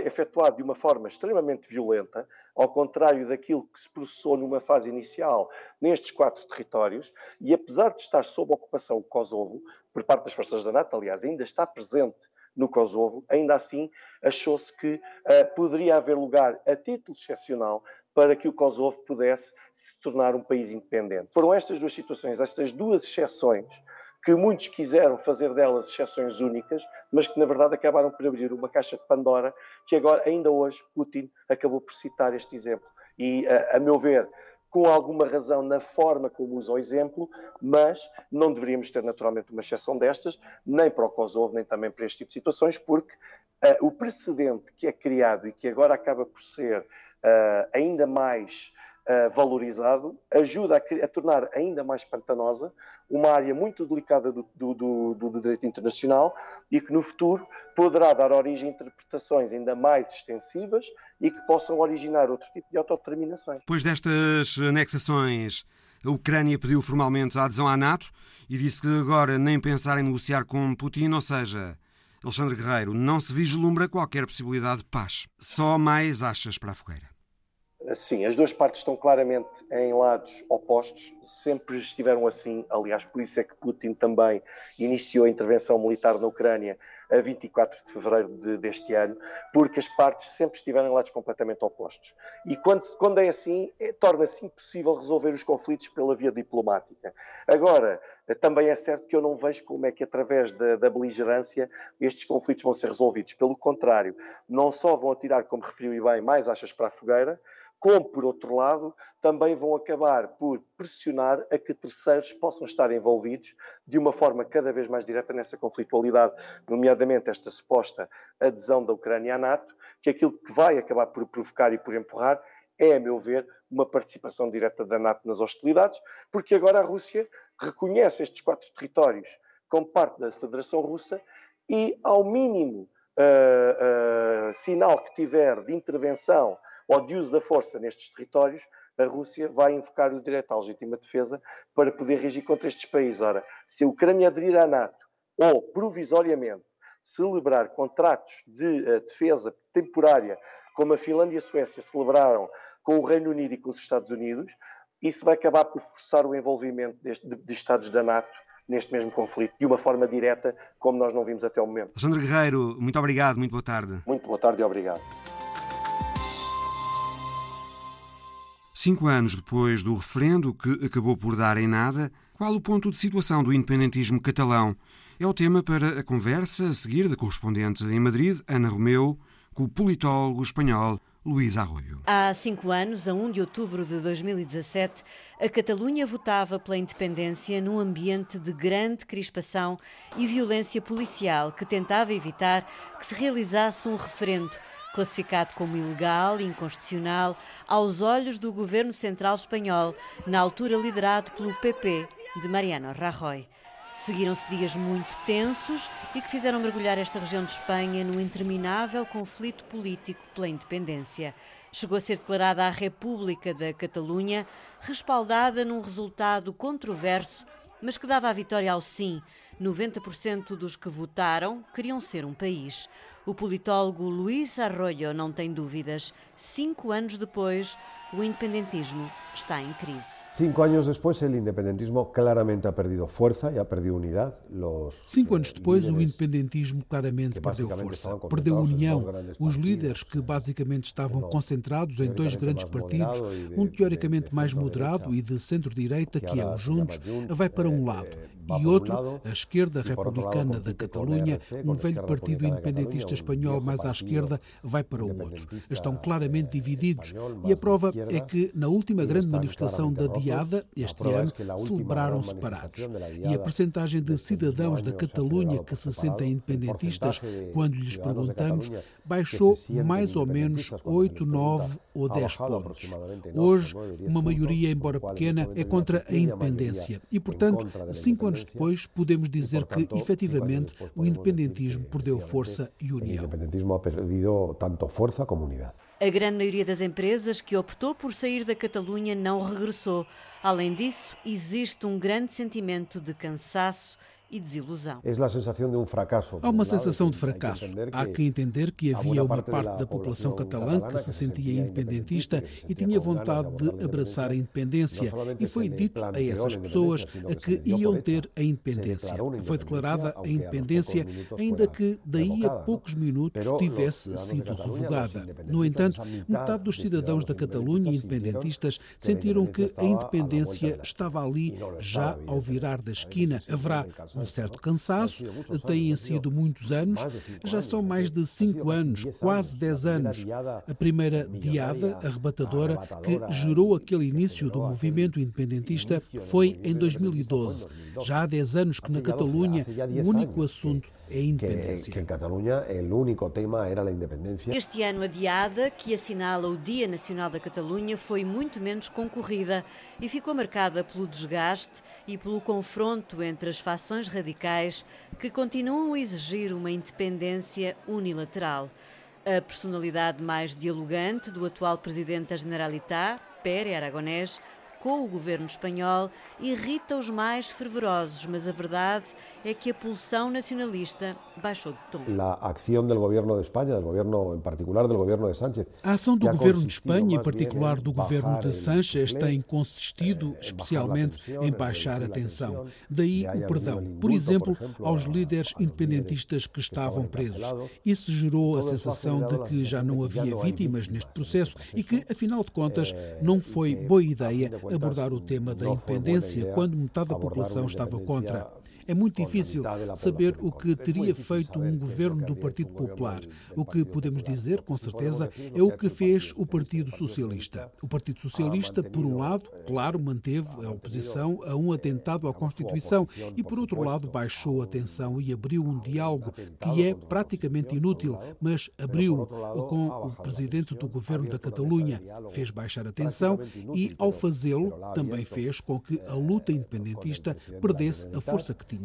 efetuado de uma forma extremamente violenta, ao contrário daquilo que se processou numa fase inicial nestes quatro territórios, e apesar de estar sob ocupação o Kosovo, por parte das forças da NATO, aliás, ainda está presente no Kosovo, ainda assim achou-se que uh, poderia haver lugar, a título excepcional, para que o Kosovo pudesse se tornar um país independente. Foram estas duas situações, estas duas exceções, que muitos quiseram fazer delas exceções únicas, mas que na verdade acabaram por abrir uma caixa de Pandora, que agora, ainda hoje, Putin acabou por citar este exemplo. E, a, a meu ver, com alguma razão na forma como usa o exemplo, mas não deveríamos ter naturalmente uma exceção destas, nem para o Kosovo, nem também para este tipo de situações, porque uh, o precedente que é criado e que agora acaba por ser uh, ainda mais uh, valorizado, ajuda a, a, tornar ainda mais pantanosa uma área muito delicada do, do, do, do, direito internacional e que no futuro poderá dar origem a interpretações ainda mais extensivas e que possam originar outro tipo de autodeterminações. Depois destas anexações, a Ucrânia pediu formalmente a adesão à NATO e disse que agora nem pensar em negociar com Putin, ou seja, Alexandre Guerreiro, não se vislumbra qualquer possibilidade de paz. Só mais achas para a fogueira. Sim, as duas partes estão claramente em lados opostos, sempre estiveram assim. Aliás, por isso é que Putin também iniciou a intervenção militar na Ucrânia a 24 de fevereiro de, deste ano, porque as partes sempre estiveram em lados completamente opostos. E quando, quando é assim, é, torna-se impossível resolver os conflitos pela via diplomática. Agora, também é certo que eu não vejo como é que, através da, da beligerância, estes conflitos vão ser resolvidos. Pelo contrário, não só vão atirar, como referiu e bem, mais achas para a fogueira, como, por outro lado, também vão acabar por pressionar a que terceiros possam estar envolvidos de uma forma cada vez mais direta nessa conflitualidade, nomeadamente esta suposta adesão da Ucrânia à NATO, que aquilo que vai acabar por provocar e por empurrar é, a meu ver, uma participação direta da NATO nas hostilidades, porque agora a Rússia reconhece estes quatro territórios como parte da Federação Russa e, ao mínimo uh, uh, sinal que tiver de intervenção ou de uso da força nestes territórios, a Rússia vai invocar o direito à legítima defesa para poder reagir contra estes países. Ora, se a Ucrânia aderir à NATO ou, provisoriamente, celebrar contratos de uh, defesa temporária, como a Finlândia e a Suécia celebraram com o Reino Unido e com os Estados Unidos, isso vai acabar por forçar o envolvimento deste, de, de Estados da NATO neste mesmo conflito, de uma forma direta, como nós não vimos até o momento. Alexandre Guerreiro, muito obrigado, muito boa tarde. Muito boa tarde e obrigado. Cinco anos depois do referendo, que acabou por dar em nada, qual o ponto de situação do independentismo catalão? É o tema para a conversa a seguir da correspondente em Madrid, Ana Romeu, com o politólogo espanhol Luís Arroio. Há cinco anos, a 1 de outubro de 2017, a Catalunha votava pela independência num ambiente de grande crispação e violência policial que tentava evitar que se realizasse um referendo classificado como ilegal e inconstitucional aos olhos do governo central espanhol, na altura liderado pelo PP de Mariano Rajoy. Seguiram-se dias muito tensos e que fizeram mergulhar esta região de Espanha num interminável conflito político pela independência. Chegou a ser declarada a República da Catalunha, respaldada num resultado controverso, mas que dava a vitória ao sim. 90% dos que votaram queriam ser um país. O politólogo Luís Arroyo não tem dúvidas. Cinco anos depois, o independentismo está em crise. Cinco anos depois, o independentismo claramente ha perdido força e ha perdido unidade. Los, Cinco anos depois, o independentismo claramente perdeu força, perdeu união. Os líderes que basicamente estavam concentrados em dois grandes partidos, um teoricamente mais moderado e de centro-direita, que é o Juntos, vai para um lado e outro, a esquerda republicana da Catalunha, um velho partido independentista espanhol mais à esquerda, vai para o outro. Estão claramente divididos e a prova é que na última grande manifestação da Diada, este ano, celebraram separados. E a percentagem de cidadãos da Catalunha que se sentem independentistas, quando lhes perguntamos, baixou mais ou menos 8, 9 ou 10 pontos. Hoje, uma maioria, embora pequena, é contra a independência e, portanto, cinco anos depois, podemos dizer que, efetivamente, o independentismo perdeu força e união. O independentismo perdido tanto força como unidade. A grande maioria das empresas que optou por sair da Catalunha não regressou. Além disso, existe um grande sentimento de cansaço e desilusão. Há uma sensação de fracasso. Há que entender que havia uma parte da população catalã que se sentia independentista e tinha vontade de abraçar a independência. E foi dito a essas pessoas a que iam ter a independência. Foi declarada a independência, ainda que daí a poucos minutos tivesse sido revogada. No entanto, metade dos cidadãos da Catalunha independentistas sentiram que a independência estava ali já ao virar da esquina. Haverá um certo cansaço, têm sido muitos anos, já são mais de cinco anos, quase dez anos. A primeira diada arrebatadora que gerou aquele início do movimento independentista foi em 2012. Já há dez anos que na Catalunha o único assunto é a independência. Que, em Catalunha o único tema era a independência. Este ano a diada, que assinala o Dia Nacional da Catalunha, foi muito menos concorrida e ficou marcada pelo desgaste e pelo confronto entre as fações radicais que continuam a exigir uma independência unilateral. A personalidade mais dialogante do atual presidente da Generalitat, Pere Aragonés, com o governo espanhol irrita os mais fervorosos, mas a verdade é que a pulsão nacionalista baixou de tom. A ação do governo de Espanha, do governo em particular do governo de Sánchez. A ação do governo de Espanha, em particular do governo de Sánchez, tem consistido especialmente em baixar a tensão. Daí o perdão, por exemplo, aos líderes independentistas que estavam presos. Isso gerou a sensação de que já não havia vítimas neste processo e que, afinal de contas, não foi boa ideia abordar o tema da independência quando metade da população estava contra. É muito difícil saber o que teria feito um governo do Partido Popular. O que podemos dizer, com certeza, é o que fez o Partido Socialista. O Partido Socialista, por um lado, claro, manteve a oposição a um atentado à Constituição e, por outro lado, baixou a tensão e abriu um diálogo que é praticamente inútil, mas abriu com o presidente do governo da Catalunha. Fez baixar a tensão e, ao fazê-lo, também fez com que a luta independentista perdesse a força que tinha.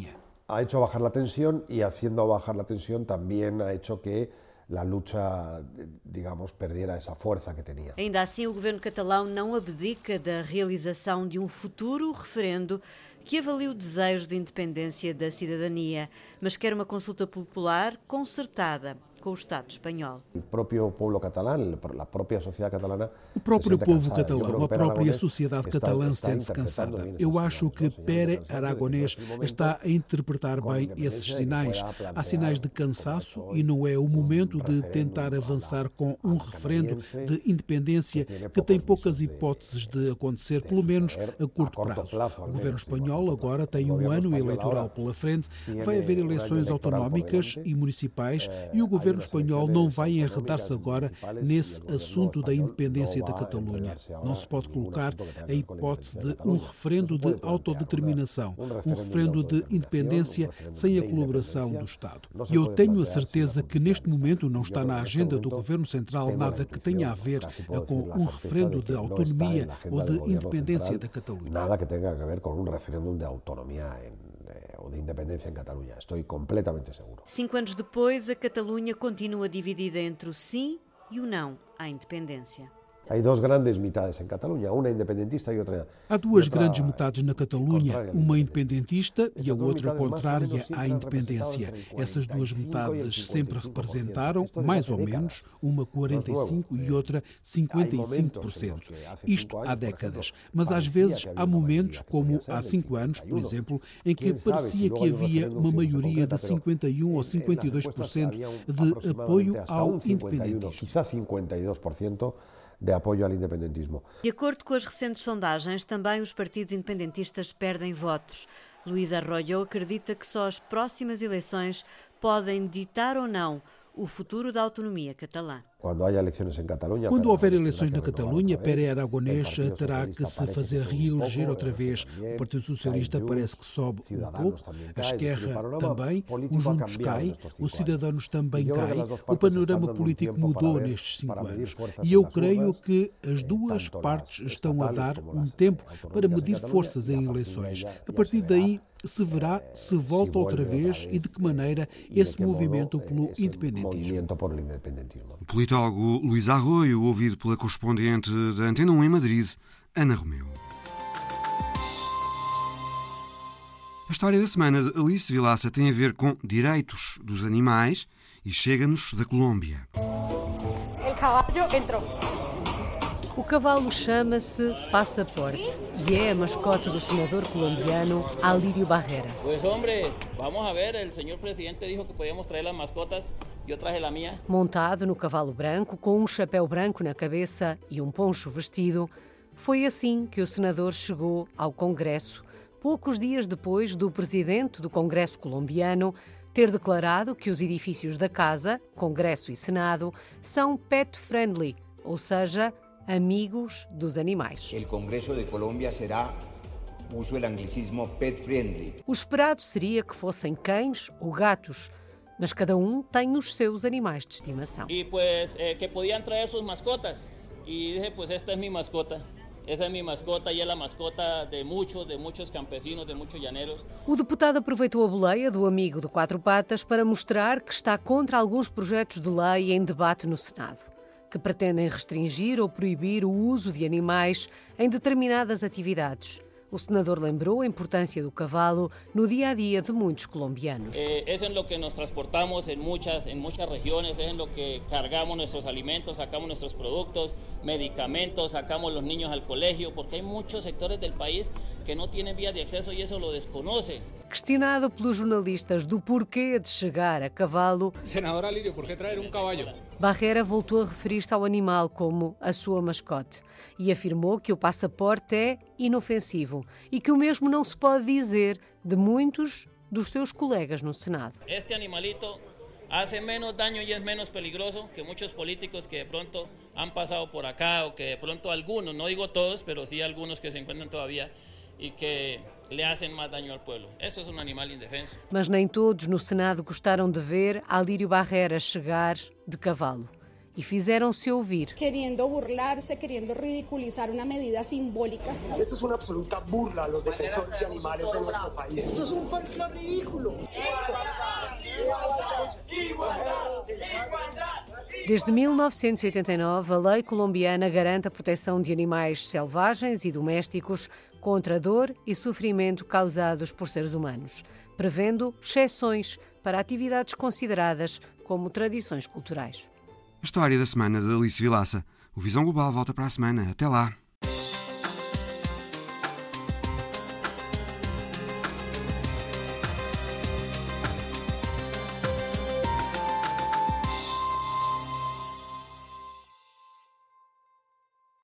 Ha hecho bajar la tensión y haciendo bajar la tensión también ha hecho que la lucha, digamos, perdiera essa força que tinha. Ainda assim, o governo catalão não abdica da realização de um futuro referendo que avalia o desejo de independência da cidadania, mas quer uma consulta popular concertada com o Estado espanhol. O próprio povo catalão, a própria sociedade catalana. O próprio povo catalão, a própria sociedade catalã sente-se cansada. Eu acho que Pere Aragonés está a interpretar bem esses sinais. Há sinais de cansaço e não é o momento de tentar avançar com um referendo de independência que tem poucas hipóteses de acontecer, pelo menos a curto prazo. O governo espanhol agora tem um ano eleitoral pela frente, vai haver eleições autonómicas e municipais e o governo governo espanhol não vai enredar-se agora nesse assunto da independência da Catalunha. Não se pode colocar a hipótese de um referendo de autodeterminação, um referendo de independência sem a colaboração do Estado. E eu tenho a certeza que neste momento não está na agenda do governo central nada que tenha a ver com um referendo de autonomia ou de independência da Catalunha. Nada que tenha a ver com um referendo de autonomia ou de independência em Catalunha. Estou completamente seguro. Cinco anos depois, a Catalunha continua dividida entre o sim e o não à independência. Há duas grandes metades em Catalunha, uma independentista e outra. Há duas grandes metades na Catalunha, uma independentista e a outra contrária à independência. Essas duas metades sempre representaram, mais ou menos, uma 45 e outra 55%. Isto há décadas. Mas às vezes há momentos, como há cinco anos, por exemplo, em que parecia que havia uma maioria de 51 ou 52% de apoio ao independentismo. 52% de apoio ao independentismo. De acordo com as recentes sondagens, também os partidos independentistas perdem votos. Luís Arroyo acredita que só as próximas eleições podem ditar ou não o futuro da autonomia catalã. Quando, houver eleições na Catalunha, Pere Aragonés terá que se fazer reeleger outra vez. O Partido Socialista parece que sobe um pouco, a Esquerra também, o Juntos cai, o Cidadanos também cai. O panorama político mudou nestes cinco anos. E eu creio que as duas partes estão a dar um tempo para medir forças em eleições. A partir daí, se verá se volta outra vez e de que maneira esse movimento pelo independentismo. O politólogo Luís Arroio, ouvido pela correspondente da Antena 1 em Madrid, Ana Romeu. A história da semana de Alice Vilaça tem a ver com direitos dos animais e chega-nos da Colômbia. O cavalo entrou. O cavalo chama-se Passaporte e é a mascote do senador colombiano Alirio Barrera. Hombre, vamos a ver, el señor presidente dijo que podíamos traer las mascotas, eu traje la mía. Montado no cavalo branco, com um chapéu branco na cabeça e um poncho vestido, foi assim que o senador chegou ao Congresso poucos dias depois do presidente do Congresso colombiano ter declarado que os edifícios da Casa, Congresso e Senado, são pet friendly, ou seja, amigos dos animais. O Congresso de Colômbia será uso o anglicismo pet friendly. O esperado seria que fossem cães ou gatos, mas cada um tem os seus animais de estimação. E pues eh, que podiam trazer suas mascotas. E dije, pues esta é minha mascota. Essa é minha mascota e é a mascota de muitos, de muitos campesinos, de muitos llaneros. O deputado aproveitou a boleia do amigo de quatro patas para mostrar que está contra alguns projetos de lei em debate no Senado, que pretendem restringir ou proibir o uso de animais em determinadas atividades o senador lembrou a importância do cavalo no dia a dia de muitos colombianos. Eh, é em lo que nos transportamos em muitas em muitas regiões, é em lo que cargamos nossos alimentos, sacamos nossos produtos, medicamentos, sacamos os niños ao colégio, porque há muitos sectores do país que não têm via de acesso e isso lo desconocem. Questionado pelos jornalistas do porquê de chegar a cavalo, Senador Alírio, por que trazer um caballo? Barrera voltou a referir-se ao animal como a sua mascote e afirmou que o passaporte é inofensivo e que o mesmo não se pode dizer de muitos dos seus colegas no Senado. Este animalito hace menos daño y es menos peligroso que muchos políticos que de pronto han pasado por acá o que de pronto algunos, no digo todos, pero sí algunos que se encuentran todavía e que lhe fazem mais dano ao povo. Isso é um animal indefenso. Mas nem todos no Senado gostaram de ver Alírio Barrera chegar de cavalo. E fizeram-se ouvir. Querendo burlar-se, querendo ridiculizar uma medida simbólica. Isto é uma absoluta burla aos defensores de animais de nosso país. Isto é um folclore ridículo. Desde 1989, a lei colombiana garante a proteção de animais selvagens e domésticos contra a dor e sofrimento causados por seres humanos, prevendo exceções para atividades consideradas como tradições culturais. A história da semana de Alice Vilaça. O Visão Global volta para a semana. Até lá.